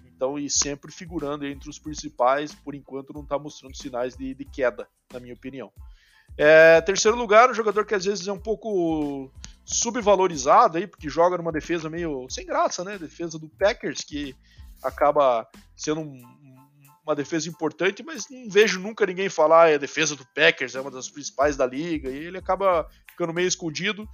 Então, e sempre figurando entre os principais, por enquanto não está mostrando sinais de, de queda, na minha opinião. É, terceiro lugar, um jogador que às vezes é um pouco subvalorizado aí, porque joga numa defesa meio sem graça, né? Defesa do Packers, que acaba sendo um, uma defesa importante, mas não vejo nunca ninguém falar é a defesa do Packers, é uma das principais da liga, e ele acaba ficando meio escondido,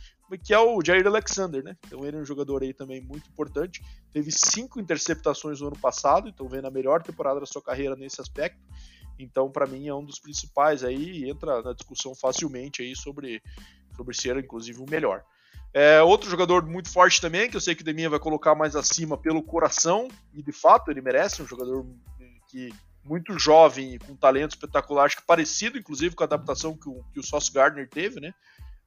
que é o Jair Alexander, né? Então ele é um jogador aí também muito importante. Teve cinco interceptações no ano passado, então vem na melhor temporada da sua carreira nesse aspecto. Então, para mim, é um dos principais aí, entra na discussão facilmente aí sobre, sobre ser, inclusive, o melhor. É, outro jogador muito forte também, que eu sei que o Deminha vai colocar mais acima pelo coração, e de fato ele merece, um jogador que muito jovem com talento espetacular, acho que parecido, inclusive, com a adaptação que o, que o Sauce Gardner teve, né?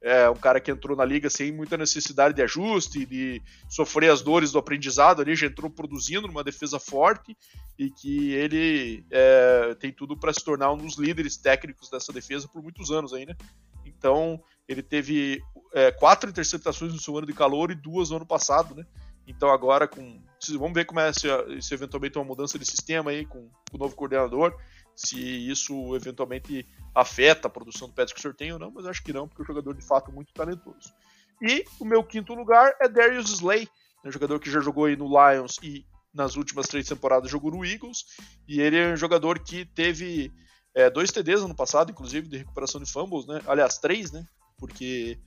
É um cara que entrou na liga sem muita necessidade de ajuste, de sofrer as dores do aprendizado ali, já entrou produzindo numa defesa forte e que ele é, tem tudo para se tornar um dos líderes técnicos dessa defesa por muitos anos ainda. Então, ele teve é, quatro interceptações no seu ano de calor e duas no ano passado, né? Então agora com. Vamos ver como é se, se eventualmente uma mudança de sistema aí com, com o novo coordenador se isso eventualmente afeta a produção do Patrick Surtain ou não, mas acho que não, porque é um jogador de fato muito talentoso. E o meu quinto lugar é Darius Slay, um jogador que já jogou aí no Lions e nas últimas três temporadas jogou no Eagles, e ele é um jogador que teve é, dois TDs ano passado, inclusive, de recuperação de fumbles, né? Aliás, três, né? Porque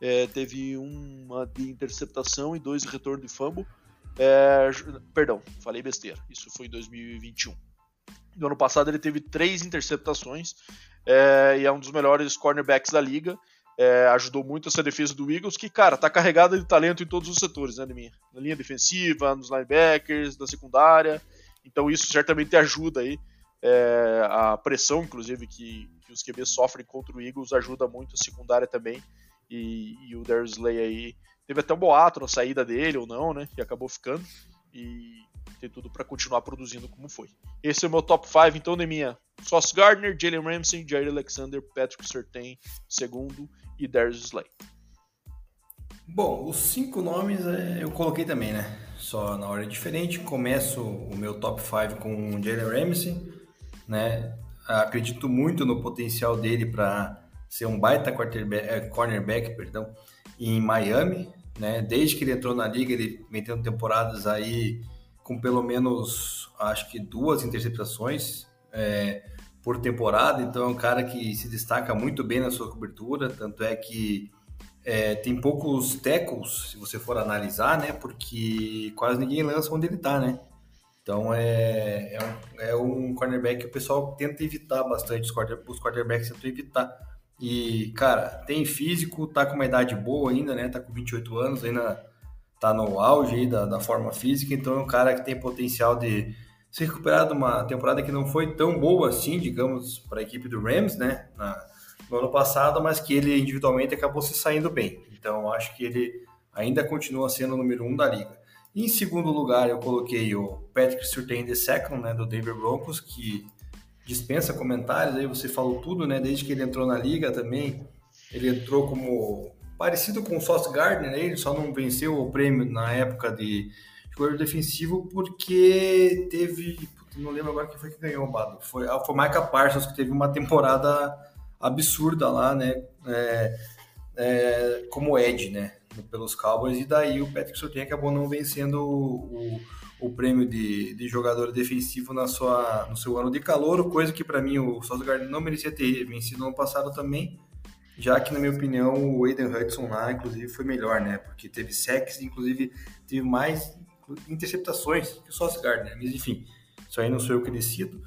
é, teve uma de interceptação e dois de retorno de fumble. É, perdão, falei besteira. Isso foi em 2021. No ano passado ele teve três interceptações é, e é um dos melhores cornerbacks da liga. É, ajudou muito essa defesa do Eagles, que, cara, tá carregada de talento em todos os setores, né, minha? Na linha defensiva, nos linebackers, na secundária. Então isso certamente ajuda aí. É, a pressão, inclusive, que, que os QBs sofrem contra o Eagles ajuda muito a secundária também. E, e o Darius Slay aí teve até um boato na saída dele ou não, né? Que acabou ficando. E tem tudo para continuar produzindo como foi. Esse é o meu top 5, então, minha Sauce Gardner, Jalen Ramsey, Jair Alexander, Patrick Surtain, segundo, e Darius Slay. Bom, os cinco nomes é, eu coloquei também, né? Só na hora diferente. Começo o meu top 5 com o Jalen Ramsey, né? Acredito muito no potencial dele para ser um baita é, cornerback, perdão, em Miami, né? Desde que ele entrou na liga, ele vem tendo temporadas aí com pelo menos, acho que duas interceptações é, por temporada, então é um cara que se destaca muito bem na sua cobertura, tanto é que é, tem poucos tackles, se você for analisar, né, porque quase ninguém lança onde ele está, né, então é, é, um, é um cornerback que o pessoal tenta evitar bastante, os, quarter, os quarterbacks tentam evitar, e, cara, tem físico, tá com uma idade boa ainda, né, tá com 28 anos, ainda tá no auge da, da forma física, então é um cara que tem potencial de se recuperar de uma temporada que não foi tão boa assim, digamos, para a equipe do Rams, né, na, no ano passado, mas que ele individualmente acabou se saindo bem. Então acho que ele ainda continua sendo o número um da liga. em segundo lugar, eu coloquei o Patrick Surtain second, né, do Denver Broncos, que dispensa comentários, aí você falou tudo, né, desde que ele entrou na liga também, ele entrou como parecido com o Sauce Gardner, né? ele só não venceu o prêmio na época de jogador defensivo porque teve. Não lembro agora quem foi que ganhou, Bado. Foi, ah, foi o Micah Parsons que teve uma temporada absurda lá, né? É, é, como Ed, né? Pelos Cowboys, e daí o Patrick Surtain acabou não vencendo o, o, o prêmio de, de, jogador defensivo na sua, no seu ano de calor, coisa que para mim o Gardner não merecia ter vencido no ano passado também, já que, na minha opinião, o Aiden Hudson lá, inclusive, foi melhor, né? Porque teve sacks, inclusive teve mais interceptações que o Sauce Gardner, mas enfim, isso aí não sou eu que decido.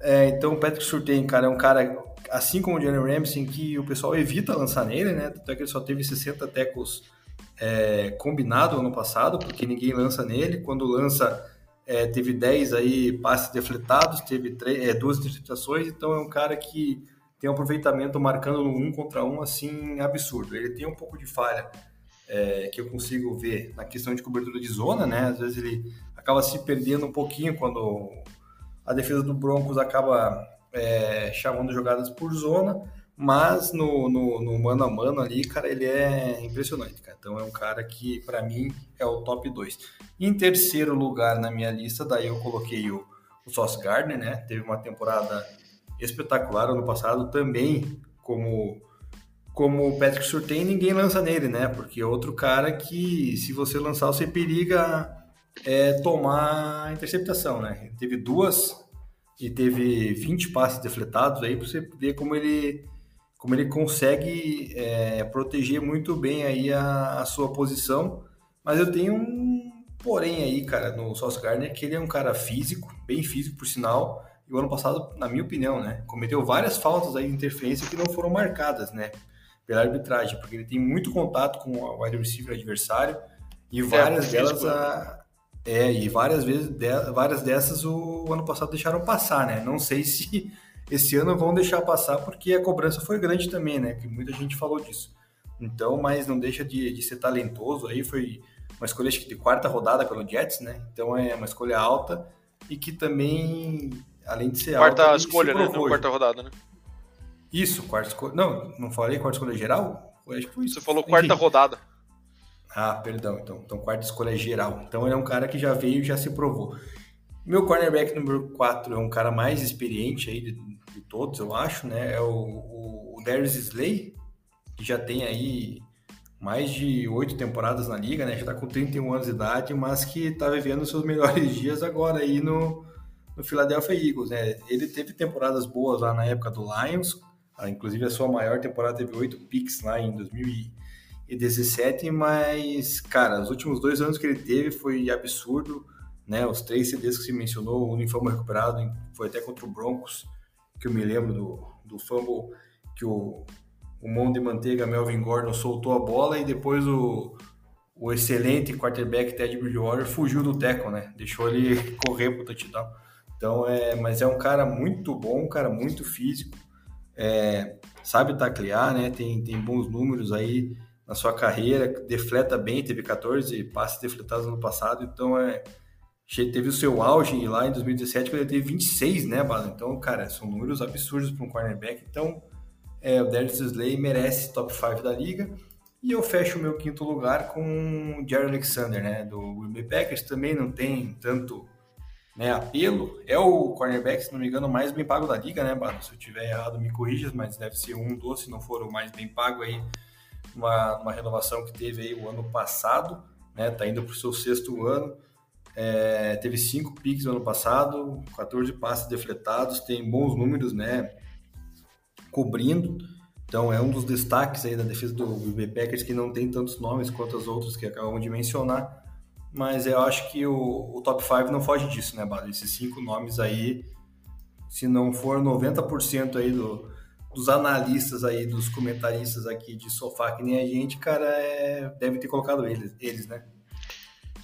É, então, o Patrick Surtain, cara, é um cara, assim como o Johnny Ramsey, que o pessoal evita lançar nele, né? Até que ele só teve 60 tackles é, combinado ano passado, porque ninguém lança nele. Quando lança, é, teve 10 aí passes defletados, teve é, duas interceptações, então é um cara que tem um aproveitamento marcando no um contra um assim absurdo. Ele tem um pouco de falha é, que eu consigo ver na questão de cobertura de zona, né? Às vezes ele acaba se perdendo um pouquinho quando a defesa do Broncos acaba é, chamando jogadas por zona, mas no, no, no, mano a mano ali, cara, ele é impressionante, cara. Então é um cara que, para mim, é o top 2. Em terceiro lugar na minha lista, daí eu coloquei o, o Sauce Gardner, né? Teve uma temporada espetacular ano passado, também como como o Patrick Surtain, ninguém lança nele, né? Porque é outro cara que, se você lançar, você periga é tomar interceptação, né? Ele teve duas e teve 20 passes defletados aí para você ver como ele como ele consegue é, proteger muito bem aí a, a, sua posição. Mas eu tenho um porém aí, cara, no Sauce Gardner, que ele é um cara físico, bem físico por sinal. E o ano passado, na minha opinião, né, cometeu várias faltas aí de interferência que não foram marcadas, né, pela arbitragem, porque ele tem muito contato com o wide receiver adversário e é, várias é, delas a, é, e várias vezes, de, várias dessas o, o, ano passado deixaram passar, né? Não sei se esse ano vão deixar passar porque a cobrança foi grande também, né? Que muita gente falou disso. Então, mas não deixa de, de ser talentoso aí, foi uma escolha acho que de quarta rodada pelo Jets, né? Então é uma escolha alta e que também, além de ser quarta alta, escolha, né? Não quarta rodada, né? Isso, quarta escolha. Não, não falei quarta escolha geral? Acho que foi isso. Você falou quarta Enfim. rodada. Ah, perdão, então. Então, quarta escolha geral. Então, ele é um cara que já veio e já se provou. Meu cornerback número 4 é um cara mais experiente aí todos, eu acho, né? É o, o, o Darius Slay, que já tem aí mais de oito temporadas na liga, né? Já tá com 31 anos de idade, mas que tá vivendo seus melhores dias agora aí no, no Philadelphia Eagles, né? Ele teve temporadas boas lá na época do Lions, ah, inclusive a sua maior temporada teve oito picks lá em 2000 e 17, mas, cara, os últimos dois anos que ele teve foi absurdo, né? Os três CDs que você mencionou, o uniforme recuperado, foi até contra o Broncos, que eu me lembro do, do fumble que o, o mão de manteiga Melvin Gordon soltou a bola e depois o, o excelente quarterback Ted Bridgewater fugiu do teco, né? Deixou ele correr pro touchdown. Então, é, mas é um cara muito bom, um cara muito físico, é, sabe taclear, né? Tem, tem bons números aí na sua carreira, defleta bem, teve 14 passes defletados no passado, então é teve o seu auge lá em 2017 quando ele teve 26, né, Bala? Então, cara, são números absurdos para um cornerback. Então, é, o Darius Slay merece top 5 da liga. E eu fecho o meu quinto lugar com o Jerry Alexander, né, do Green Bay Packers. Também não tem tanto né, apelo. É o cornerback, se não me engano, mais bem pago da liga, né, Bala? Se eu tiver errado, me corrija, mas deve ser um dos, se não for o mais bem pago aí uma, uma renovação que teve aí o ano passado, né? Tá indo para o seu sexto ano. É, teve cinco picks no ano passado, 14 passes defletados, tem bons números, né? Cobrindo. Então é um dos destaques aí da defesa do BB Packers que não tem tantos nomes quanto as outras que acabamos de mencionar. Mas eu acho que o, o top 5 não foge disso, né, Bado? Esses cinco nomes aí, se não for 90% aí do, dos analistas aí, dos comentaristas aqui de sofá, que nem a gente, cara, é... deve ter colocado eles, eles, né?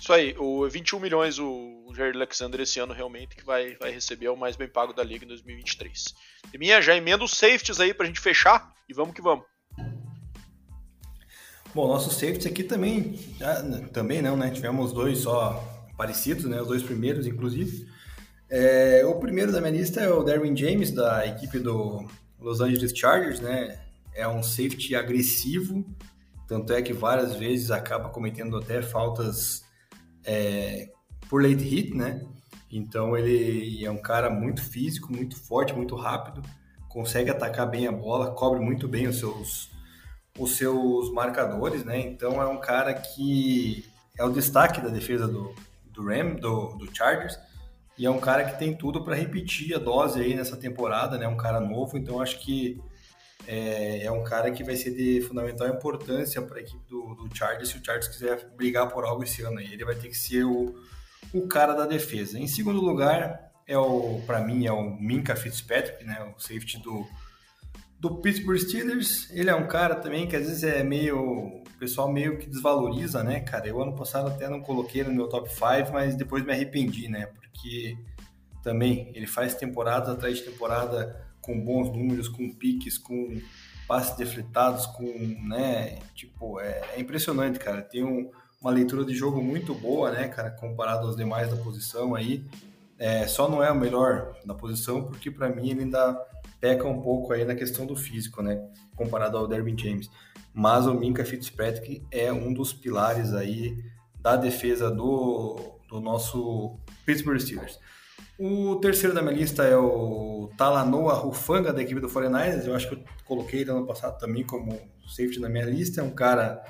Isso aí, o 21 milhões o Jair Alexander esse ano realmente que vai, vai receber o mais bem pago da liga em 2023. E minha, já emenda os safeties aí pra gente fechar e vamos que vamos. Bom, nossos safeties aqui também, já, também não, né? Tivemos dois só parecidos, né? Os dois primeiros, inclusive. É, o primeiro da minha lista é o Darwin James, da equipe do Los Angeles Chargers, né? É um safety agressivo, tanto é que várias vezes acaba cometendo até faltas é, por late hit, né? Então ele é um cara muito físico, muito forte, muito rápido, consegue atacar bem a bola, cobre muito bem os seus os seus marcadores, né? Então é um cara que é o destaque da defesa do, do Ram, do, do Chargers, e é um cara que tem tudo para repetir a dose aí nessa temporada, né? Um cara novo, então acho que é, é um cara que vai ser de fundamental importância para a equipe do, do Chargers se o Chargers quiser brigar por algo esse ano aí. Ele vai ter que ser o, o cara da defesa. Em segundo lugar, é o para mim é o Minka Fitzpatrick, né? O safety do do Pittsburgh Steelers, ele é um cara também que às vezes é meio. O pessoal meio que desvaloriza, né, cara? Eu ano passado até não coloquei no meu top 5, mas depois me arrependi, né? Porque também ele faz temporada atrás de temporada com bons números, com piques, com passes defletados, com, né? Tipo, é, é impressionante, cara. Tem um, uma leitura de jogo muito boa, né, cara, comparado aos demais da posição aí. É, só não é o melhor da posição, porque para mim ele ainda peca um pouco aí na questão do físico, né? Comparado ao Derwin James. Mas o Minka Fitzpatrick é um dos pilares aí da defesa do, do nosso Pittsburgh Steelers. O terceiro da minha lista é o Talanoa Rufanga, da equipe do 49ers. Eu acho que eu coloquei ele ano passado também como safety na minha lista. É um cara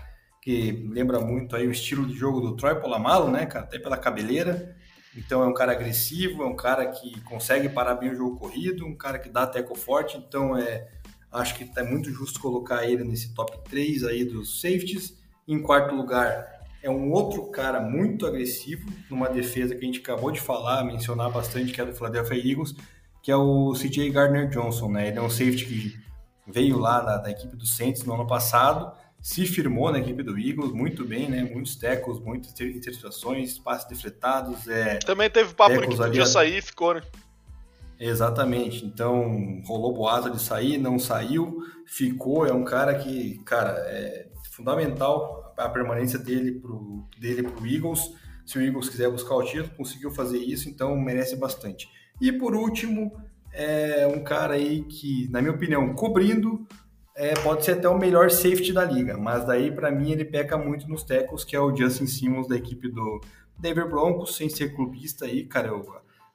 que lembra muito aí o estilo de jogo do Troy Polamalu, né, cara? Até pela cabeleira. Então é um cara agressivo, é um cara que consegue parar bem o jogo corrido, um cara que dá teco forte, então é acho que é muito justo colocar ele nesse top 3 aí dos safeties. Em quarto lugar, é um outro cara muito agressivo, numa defesa que a gente acabou de falar, mencionar bastante, que é do Philadelphia Eagles, que é o CJ Gardner Johnson, né? Ele é um safety que veio lá da, da equipe do Saints no ano passado, se firmou na equipe do Eagles muito bem, né? Muitos tecos, muitas interceptações, passes defletados. É, Também teve papo de que podia ali... sair ficou, né? Exatamente. Então, rolou boato de sair, não saiu, ficou. É um cara que, cara, é fundamental a permanência dele pro, dele pro Eagles. Se o Eagles quiser buscar o título, conseguiu fazer isso, então merece bastante. E por último, é um cara aí que, na minha opinião, cobrindo é, pode ser até o melhor safety da liga, mas daí para mim ele peca muito nos tackles, que é o Justin Simmons da equipe do Denver Broncos, sem ser clubista aí, cara, eu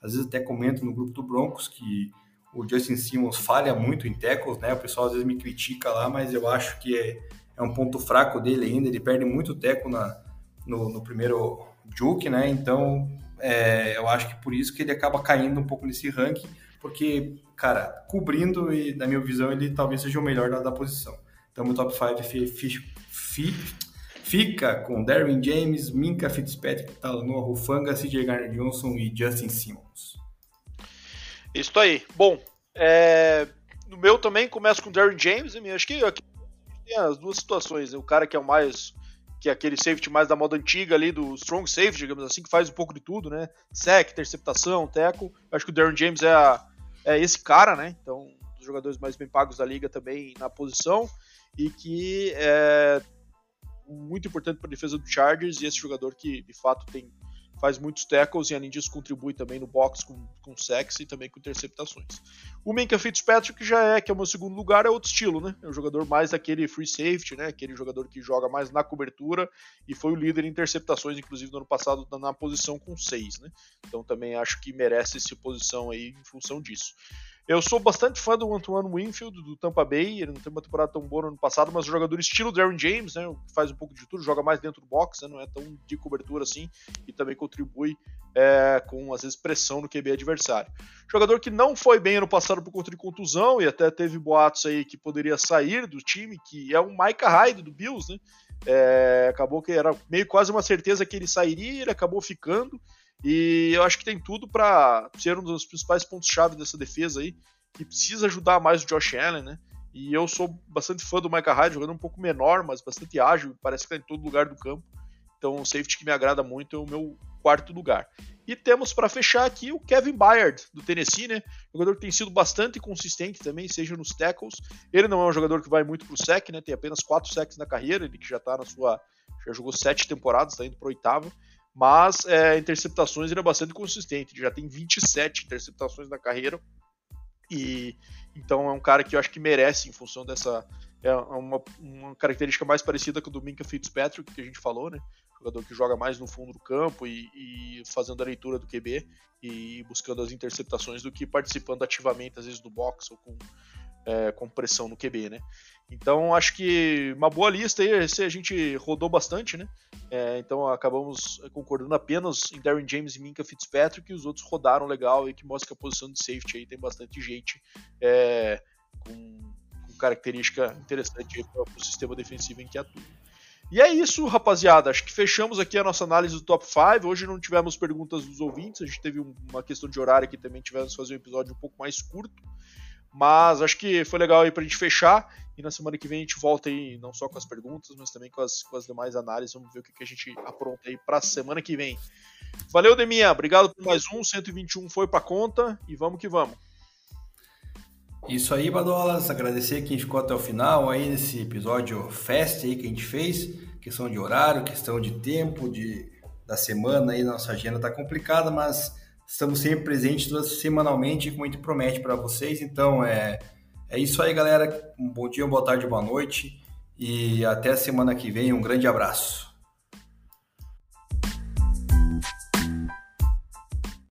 às vezes até comento no grupo do Broncos que o Justin Simmons falha muito em tackles, né? O pessoal às vezes me critica lá, mas eu acho que é, é um ponto fraco dele ainda, ele perde muito tackle na, no, no primeiro juke, né? Então, é, eu acho que por isso que ele acaba caindo um pouco nesse ranking, porque cara, cobrindo e, na minha visão, ele talvez seja o melhor da, da posição. Então, meu top 5 fi, fi, fi, fica com Darwin James, Minka Fitzpatrick, Talanoa Rufanga, CJ Garner Johnson e Justin Simmons. Isso aí. Bom, é, no meu também começa com Darwin James. Acho que aqui tem as duas situações. Né? O cara que é o mais que é aquele safety mais da moda antiga ali, do strong safety, digamos assim, que faz um pouco de tudo, né? Sec, interceptação, teco. Acho que o Darren James é a, é esse cara, né? Então, um dos jogadores mais bem pagos da liga também na posição e que é muito importante para a defesa do Chargers e esse jogador que de fato tem faz muitos tackles e além disso contribui também no box com, com sacks e também com interceptações. O Minka Fitzpatrick já é, que é o meu segundo lugar, é outro estilo, né? É um jogador mais daquele free safety, né? Aquele jogador que joga mais na cobertura e foi o líder em interceptações, inclusive no ano passado, na posição com seis, né? Então também acho que merece essa posição aí em função disso. Eu sou bastante fã do Antoine Winfield, do Tampa Bay. Ele não tem uma temporada tão boa no ano passado, mas o jogador estilo Darren James, né? Faz um pouco de tudo, joga mais dentro do box, né, não é tão de cobertura assim, e também contribui é, com, às vezes, pressão no QB adversário. Jogador que não foi bem ano passado por conta de contusão, e até teve boatos aí que poderia sair do time, que é o Micah Hyde do Bills, né? É, acabou que era meio quase uma certeza que ele sairia, ele acabou ficando. E eu acho que tem tudo para ser um dos principais pontos-chave dessa defesa aí, que precisa ajudar mais o Josh Allen, né? E eu sou bastante fã do Micah Hyde, jogando um pouco menor, mas bastante ágil, parece que está em todo lugar do campo. Então, o safety que me agrada muito é o meu quarto lugar. E temos para fechar aqui o Kevin Byard, do Tennessee, né? Jogador que tem sido bastante consistente também, seja nos tackles. Ele não é um jogador que vai muito pro sec, né? Tem apenas quatro secs na carreira, ele que já tá na sua. Já jogou sete temporadas, está indo pro oitavo mas é, interceptações ele é bastante consistente, ele já tem 27 interceptações na carreira e Então é um cara que eu acho que merece em função dessa é uma, uma característica mais parecida com a do Minka Fitzpatrick que a gente falou, né? Jogador que joga mais no fundo do campo e, e fazendo a leitura do QB e buscando as interceptações do que participando ativamente às vezes do box ou com é, com pressão no QB, né? Então acho que uma boa lista aí, esse a gente rodou bastante, né? É, então acabamos concordando apenas em Darren James e Minka Fitzpatrick, e os outros rodaram legal e que mostra que a posição de safety aí tem bastante gente é, com, com, característica interessante para o sistema defensivo em que atua. E é isso, rapaziada. Acho que fechamos aqui a nossa análise do top 5. Hoje não tivemos perguntas dos ouvintes, a gente teve uma questão de horário que também tivemos que fazer um episódio um pouco mais curto. Mas acho que foi legal aí pra gente fechar. E na semana que vem a gente volta aí, não só com as perguntas, mas também com as, com as demais análises. Vamos ver o que, que a gente apronta aí pra semana que vem. Valeu, Deminha. Obrigado por mais um. 121 foi pra conta. E vamos que vamos. Isso aí, Badolas. Agradecer quem ficou até o final aí nesse episódio fest aí que a gente fez. Questão de horário, questão de tempo, de, da semana aí, nossa agenda tá complicada, mas Estamos sempre presentes semanalmente, como a gente promete para vocês. Então, é, é isso aí, galera. Um bom dia, boa tarde, boa noite. E até a semana que vem. Um grande abraço.